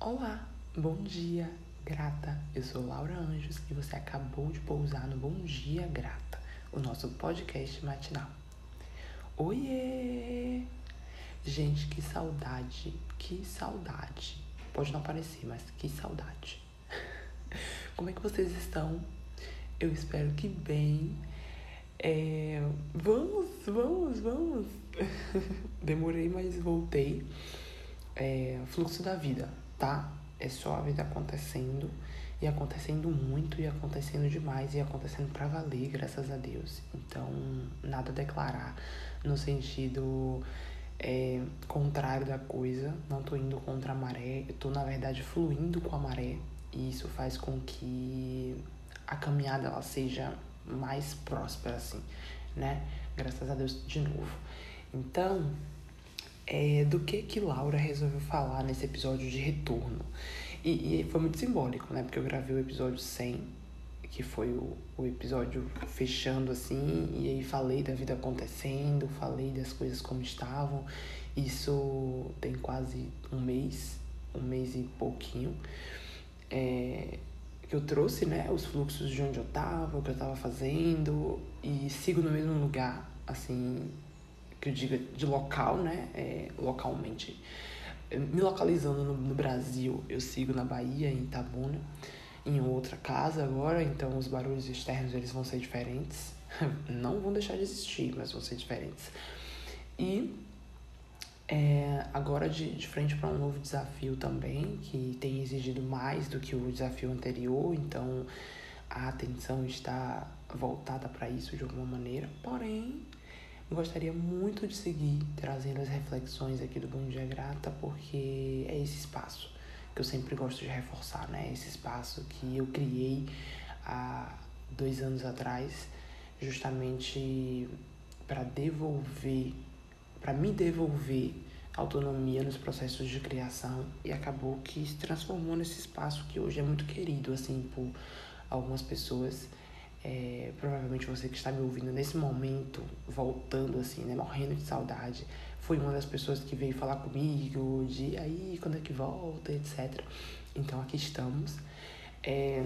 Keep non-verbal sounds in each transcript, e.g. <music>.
Olá, bom dia, grata. Eu sou Laura Anjos e você acabou de pousar no Bom Dia Grata, o nosso podcast matinal. Oiê! Gente, que saudade, que saudade. Pode não parecer, mas que saudade. <laughs> Como é que vocês estão? Eu espero que bem. É, vamos, vamos, vamos. <laughs> Demorei, mas voltei. É, fluxo da vida, tá? É só a vida acontecendo e acontecendo muito e acontecendo demais e acontecendo para valer, graças a Deus. Então, nada a declarar no sentido é, contrário da coisa. Não tô indo contra a maré, eu tô na verdade fluindo com a maré e isso faz com que a caminhada ela seja mais próspera, assim, né? Graças a Deus de novo. Então, é, do que que Laura resolveu falar nesse episódio de retorno? E, e foi muito simbólico, né? Porque eu gravei o episódio 100, que foi o, o episódio fechando assim, e aí falei da vida acontecendo, falei das coisas como estavam. Isso tem quase um mês, um mês e pouquinho. É, que eu trouxe, né, os fluxos de onde eu tava, o que eu tava fazendo, e sigo no mesmo lugar, assim, que eu diga de local, né, é, localmente. Me localizando no, no, Brasil, eu sigo na Bahia, em Itabuna, em outra casa agora, então os barulhos externos eles vão ser diferentes. <laughs> Não vão deixar de existir, mas vão ser diferentes. E é, agora de, de frente para um novo desafio também, que tem exigido mais do que o desafio anterior, então a atenção está voltada para isso de alguma maneira. Porém, gostaria muito de seguir trazendo as reflexões aqui do Bom Dia Grata, porque é esse espaço que eu sempre gosto de reforçar, né? Esse espaço que eu criei há dois anos atrás, justamente para devolver para me devolver autonomia nos processos de criação e acabou que se transformou nesse espaço que hoje é muito querido assim por algumas pessoas é, provavelmente você que está me ouvindo nesse momento voltando assim né morrendo de saudade foi uma das pessoas que veio falar comigo de aí quando é que volta etc então aqui estamos é,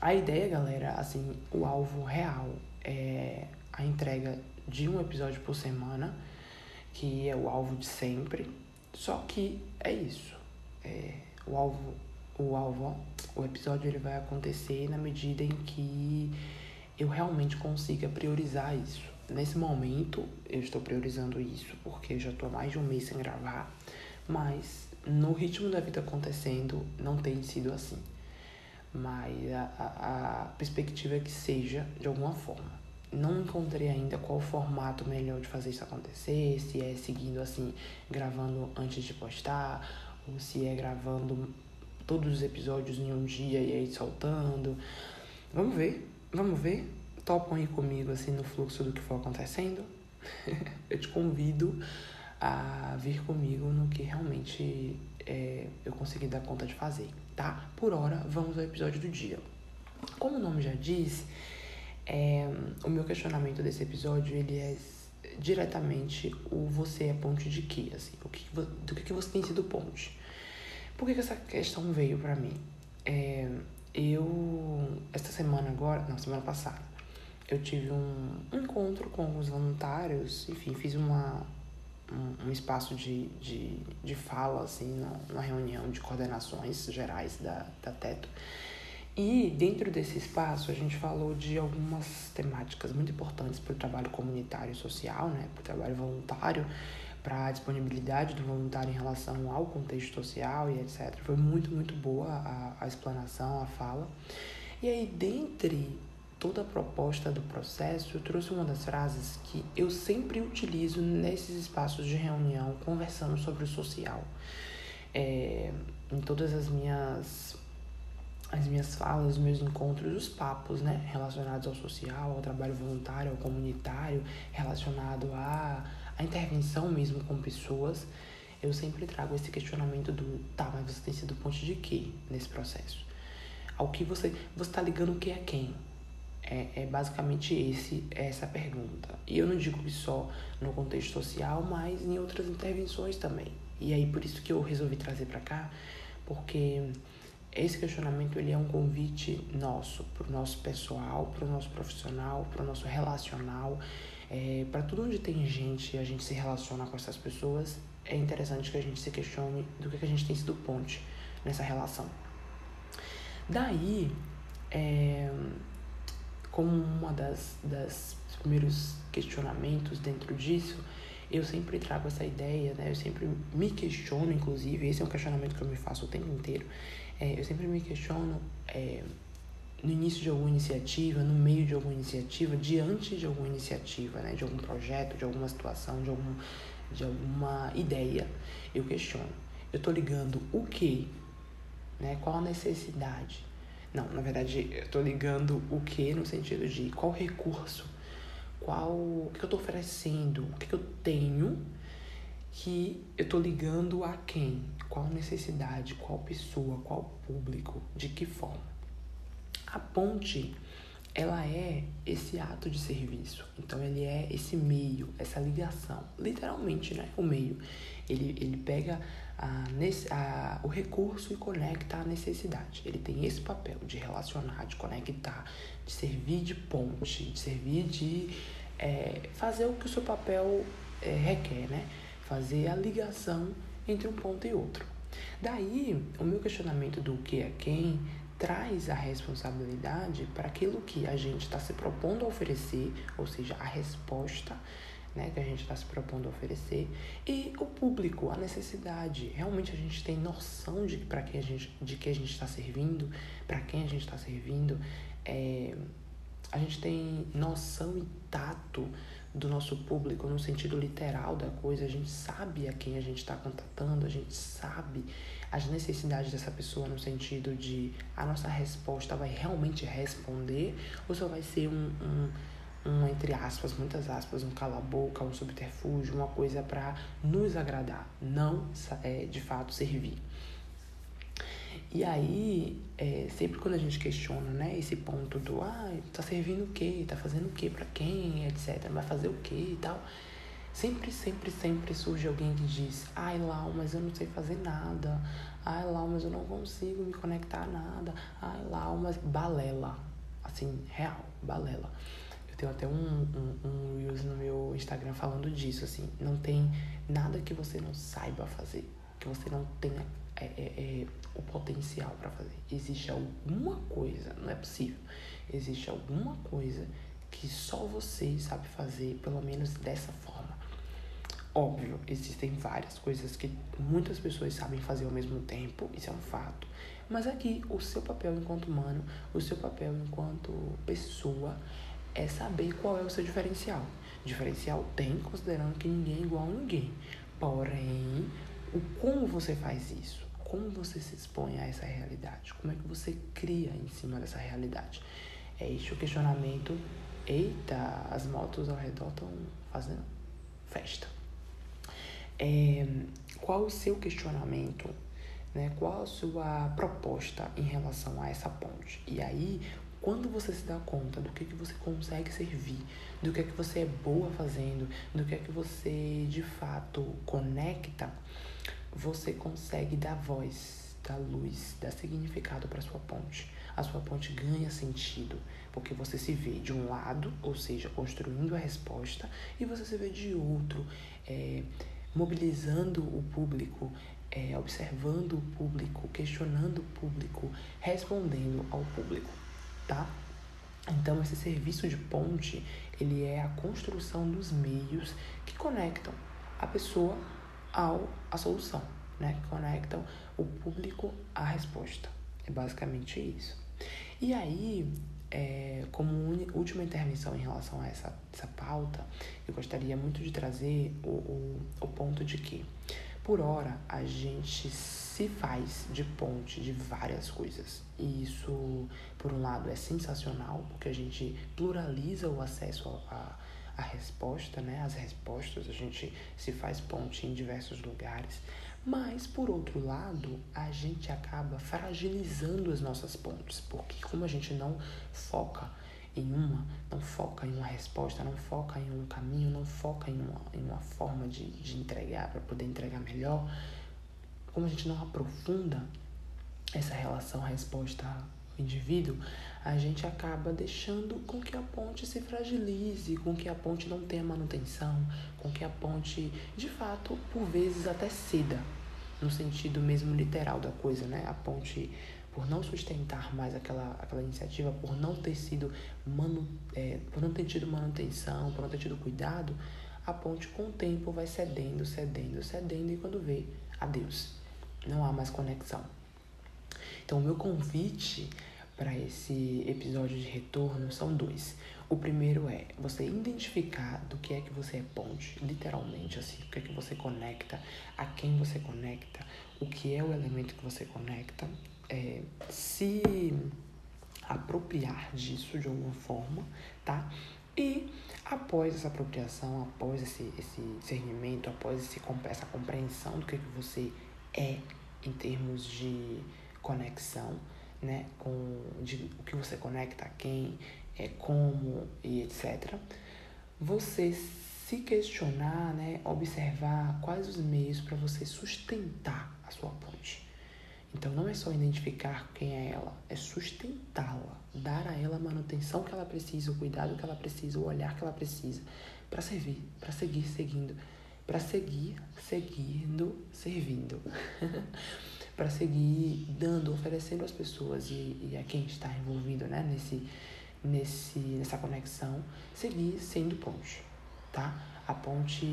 a ideia galera assim o alvo real é a entrega de um episódio por semana que é o alvo de sempre. Só que é isso. É, o alvo, o alvo, o episódio ele vai acontecer na medida em que eu realmente consiga priorizar isso. Nesse momento eu estou priorizando isso porque eu já estou há mais de um mês sem gravar, mas no ritmo da vida acontecendo não tem sido assim. Mas a, a, a perspectiva é que seja de alguma forma não encontrei ainda qual o formato melhor de fazer isso acontecer, se é seguindo assim, gravando antes de postar, ou se é gravando todos os episódios em um dia e aí soltando. Vamos ver, vamos ver. Topam aí comigo assim no fluxo do que for acontecendo. <laughs> eu te convido a vir comigo no que realmente é, eu consegui dar conta de fazer, tá? Por hora, vamos ao episódio do dia. Como o nome já diz, é, o meu questionamento desse episódio, ele é diretamente o você é ponte de quê, assim, o que, do que, que você tem sido ponte. Por que, que essa questão veio para mim? É, eu, esta semana agora, não, semana passada, eu tive um, encontro com alguns voluntários, enfim, fiz uma, um, um espaço de, de, de fala, assim, numa reunião de coordenações gerais da, da Teto. E dentro desse espaço a gente falou de algumas temáticas muito importantes para o trabalho comunitário e social, né? para o trabalho voluntário, para a disponibilidade do voluntário em relação ao contexto social e etc. Foi muito, muito boa a, a explanação, a fala. E aí, dentre toda a proposta do processo, eu trouxe uma das frases que eu sempre utilizo nesses espaços de reunião, conversando sobre o social. É, em todas as minhas as minhas falas, os meus encontros, os papos, né, relacionados ao social, ao trabalho voluntário, ao comunitário, relacionado à, à intervenção mesmo com pessoas, eu sempre trago esse questionamento do, tá, mas você tem sido ponte de quê nesse processo? Ao que você, você tá ligando o que é quem? É, é basicamente esse, essa pergunta. E eu não digo que só no contexto social, mas em outras intervenções também. E aí por isso que eu resolvi trazer para cá, porque esse questionamento ele é um convite nosso, para o nosso pessoal, para o nosso profissional, para o nosso relacional, é, para tudo onde tem gente e a gente se relaciona com essas pessoas, é interessante que a gente se questione do que a gente tem sido ponte nessa relação. Daí, é, como uma das, das primeiros questionamentos dentro disso, eu sempre trago essa ideia, né? Eu sempre me questiono, inclusive, esse é um questionamento que eu me faço o tempo inteiro. É, eu sempre me questiono é, no início de alguma iniciativa, no meio de alguma iniciativa, diante de alguma iniciativa, né? De algum projeto, de alguma situação, de, algum, de alguma ideia, eu questiono. Eu tô ligando o que, né? Qual a necessidade? Não, na verdade, eu tô ligando o que no sentido de qual recurso qual o que eu estou oferecendo, o que eu tenho que eu estou ligando a quem, qual necessidade, qual pessoa, qual público, de que forma. A ponte, ela é esse ato de serviço. Então ele é esse meio, essa ligação, literalmente, né? O meio. Ele, ele pega a, a, o recurso e conecta a necessidade. Ele tem esse papel de relacionar, de conectar, de servir de ponte, de servir de é, fazer o que o seu papel é, requer, né? Fazer a ligação entre um ponto e outro. Daí, o meu questionamento do que é quem traz a responsabilidade para aquilo que a gente está se propondo a oferecer, ou seja, a resposta né, que a gente está se propondo a oferecer, e o público, a necessidade. Realmente a gente tem noção de para quem a gente, de que a gente está servindo, para quem a gente está servindo. É, a gente tem noção e tato do nosso público no sentido literal da coisa, a gente sabe a quem a gente está contatando, a gente sabe as necessidades dessa pessoa no sentido de a nossa resposta vai realmente responder ou só vai ser um, um, um entre aspas, muitas aspas, um cala-boca, um subterfúgio, uma coisa para nos agradar, não é, de fato servir. E aí, é, sempre quando a gente questiona, né, esse ponto do, ah, tá servindo o quê? Tá fazendo o quê para quem, etc. Vai fazer o quê e tal. Sempre, sempre, sempre surge alguém que diz, ai, Lau, mas eu não sei fazer nada. Ai, Lau, mas eu não consigo me conectar a nada. Ai, Lau, mas balela. Assim, real, balela. Eu tenho até um, um, um Reels no meu Instagram falando disso, assim. Não tem nada que você não saiba fazer. Que você não tenha é, é, é, o potencial para fazer. Existe alguma coisa, não é possível. Existe alguma coisa que só você sabe fazer, pelo menos dessa forma. Óbvio, existem várias coisas que muitas pessoas sabem fazer ao mesmo tempo, isso é um fato. Mas aqui, o seu papel enquanto humano, o seu papel enquanto pessoa, é saber qual é o seu diferencial. Diferencial tem, considerando que ninguém é igual a ninguém. Porém, o como você faz isso? Como você se expõe a essa realidade? Como é que você cria em cima dessa realidade? É este o questionamento. Eita, as motos ao redor estão fazendo festa. É, qual o seu questionamento? Né? Qual a sua proposta em relação a essa ponte? E aí, quando você se dá conta do que, que você consegue servir, do que é que você é boa fazendo, do que é que você de fato conecta, você consegue dar voz, dar luz, dar significado para sua ponte. A sua ponte ganha sentido, porque você se vê de um lado, ou seja, construindo a resposta, e você se vê de outro, é, mobilizando o público, é, observando o público, questionando o público, respondendo ao público, tá? Então, esse serviço de ponte, ele é a construção dos meios que conectam a pessoa ao a solução, né? Conectam o público à resposta. É basicamente isso. E aí, é, como última intervenção em relação a essa, essa pauta, eu gostaria muito de trazer o, o, o ponto de que, por hora, a gente se faz de ponte de várias coisas. E isso, por um lado, é sensacional, porque a gente pluraliza o acesso a, a resposta, né? As respostas, a gente se faz ponte em diversos lugares. Mas, por outro lado, a gente acaba fragilizando as nossas pontes, porque como a gente não foca em uma, não foca em uma resposta, não foca em um caminho, não foca em uma, em uma forma de, de entregar para poder entregar melhor, como a gente não aprofunda, essa relação resposta indivíduo, a gente acaba deixando com que a ponte se fragilize, com que a ponte não tenha manutenção, com que a ponte, de fato, por vezes até ceda, no sentido mesmo literal da coisa, né? A ponte, por não sustentar mais aquela, aquela iniciativa, por não ter sido manu, é, por não ter tido manutenção, por não ter tido cuidado, a ponte com o tempo vai cedendo, cedendo, cedendo e quando vê, adeus. Não há mais conexão. Então, meu convite para esse episódio de retorno são dois. O primeiro é você identificar do que é que você é ponte, literalmente assim, o que é que você conecta, a quem você conecta, o que é o elemento que você conecta, é, se apropriar disso de alguma forma, tá? E após essa apropriação, após esse, esse discernimento, após esse, essa compreensão do que, é que você é em termos de conexão, né, com de, o que você conecta a quem, é, como e etc. Você se questionar, né, observar quais os meios para você sustentar a sua ponte. Então não é só identificar quem é ela, é sustentá-la, dar a ela a manutenção que ela precisa, o cuidado que ela precisa, o olhar que ela precisa para servir, para seguir seguindo, para seguir seguindo, servindo. <laughs> para seguir dando, oferecendo às pessoas e, e a quem está envolvido né, nesse, nesse, nessa conexão, seguir sendo ponte, tá? A ponte,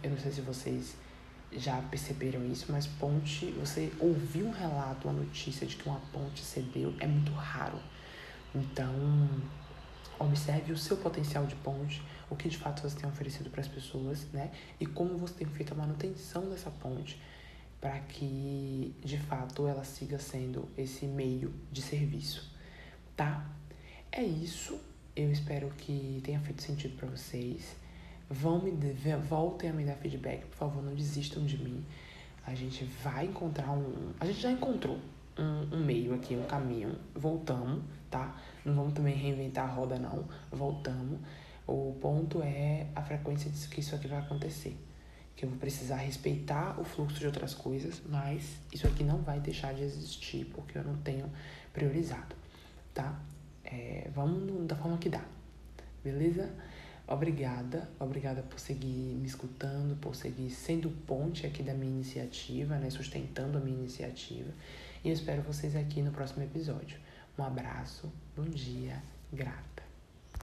eu não sei se vocês já perceberam isso, mas ponte, você ouvir um relato, uma notícia de que uma ponte cedeu é muito raro. Então, observe o seu potencial de ponte, o que de fato você tem oferecido para as pessoas, né? E como você tem feito a manutenção dessa ponte para que de fato ela siga sendo esse meio de serviço, tá? É isso. Eu espero que tenha feito sentido para vocês. Vão me voltem a me dar feedback, por favor, não desistam de mim. A gente vai encontrar um, a gente já encontrou um, um meio aqui, um caminho. Voltamos, tá? Não vamos também reinventar a roda não. Voltamos. O ponto é a frequência que isso aqui vai acontecer que eu vou precisar respeitar o fluxo de outras coisas, mas isso aqui não vai deixar de existir porque eu não tenho priorizado, tá? É, vamos da forma que dá, beleza? Obrigada, obrigada por seguir me escutando, por seguir sendo ponte aqui da minha iniciativa, né? Sustentando a minha iniciativa. E eu espero vocês aqui no próximo episódio. Um abraço, bom dia, grata.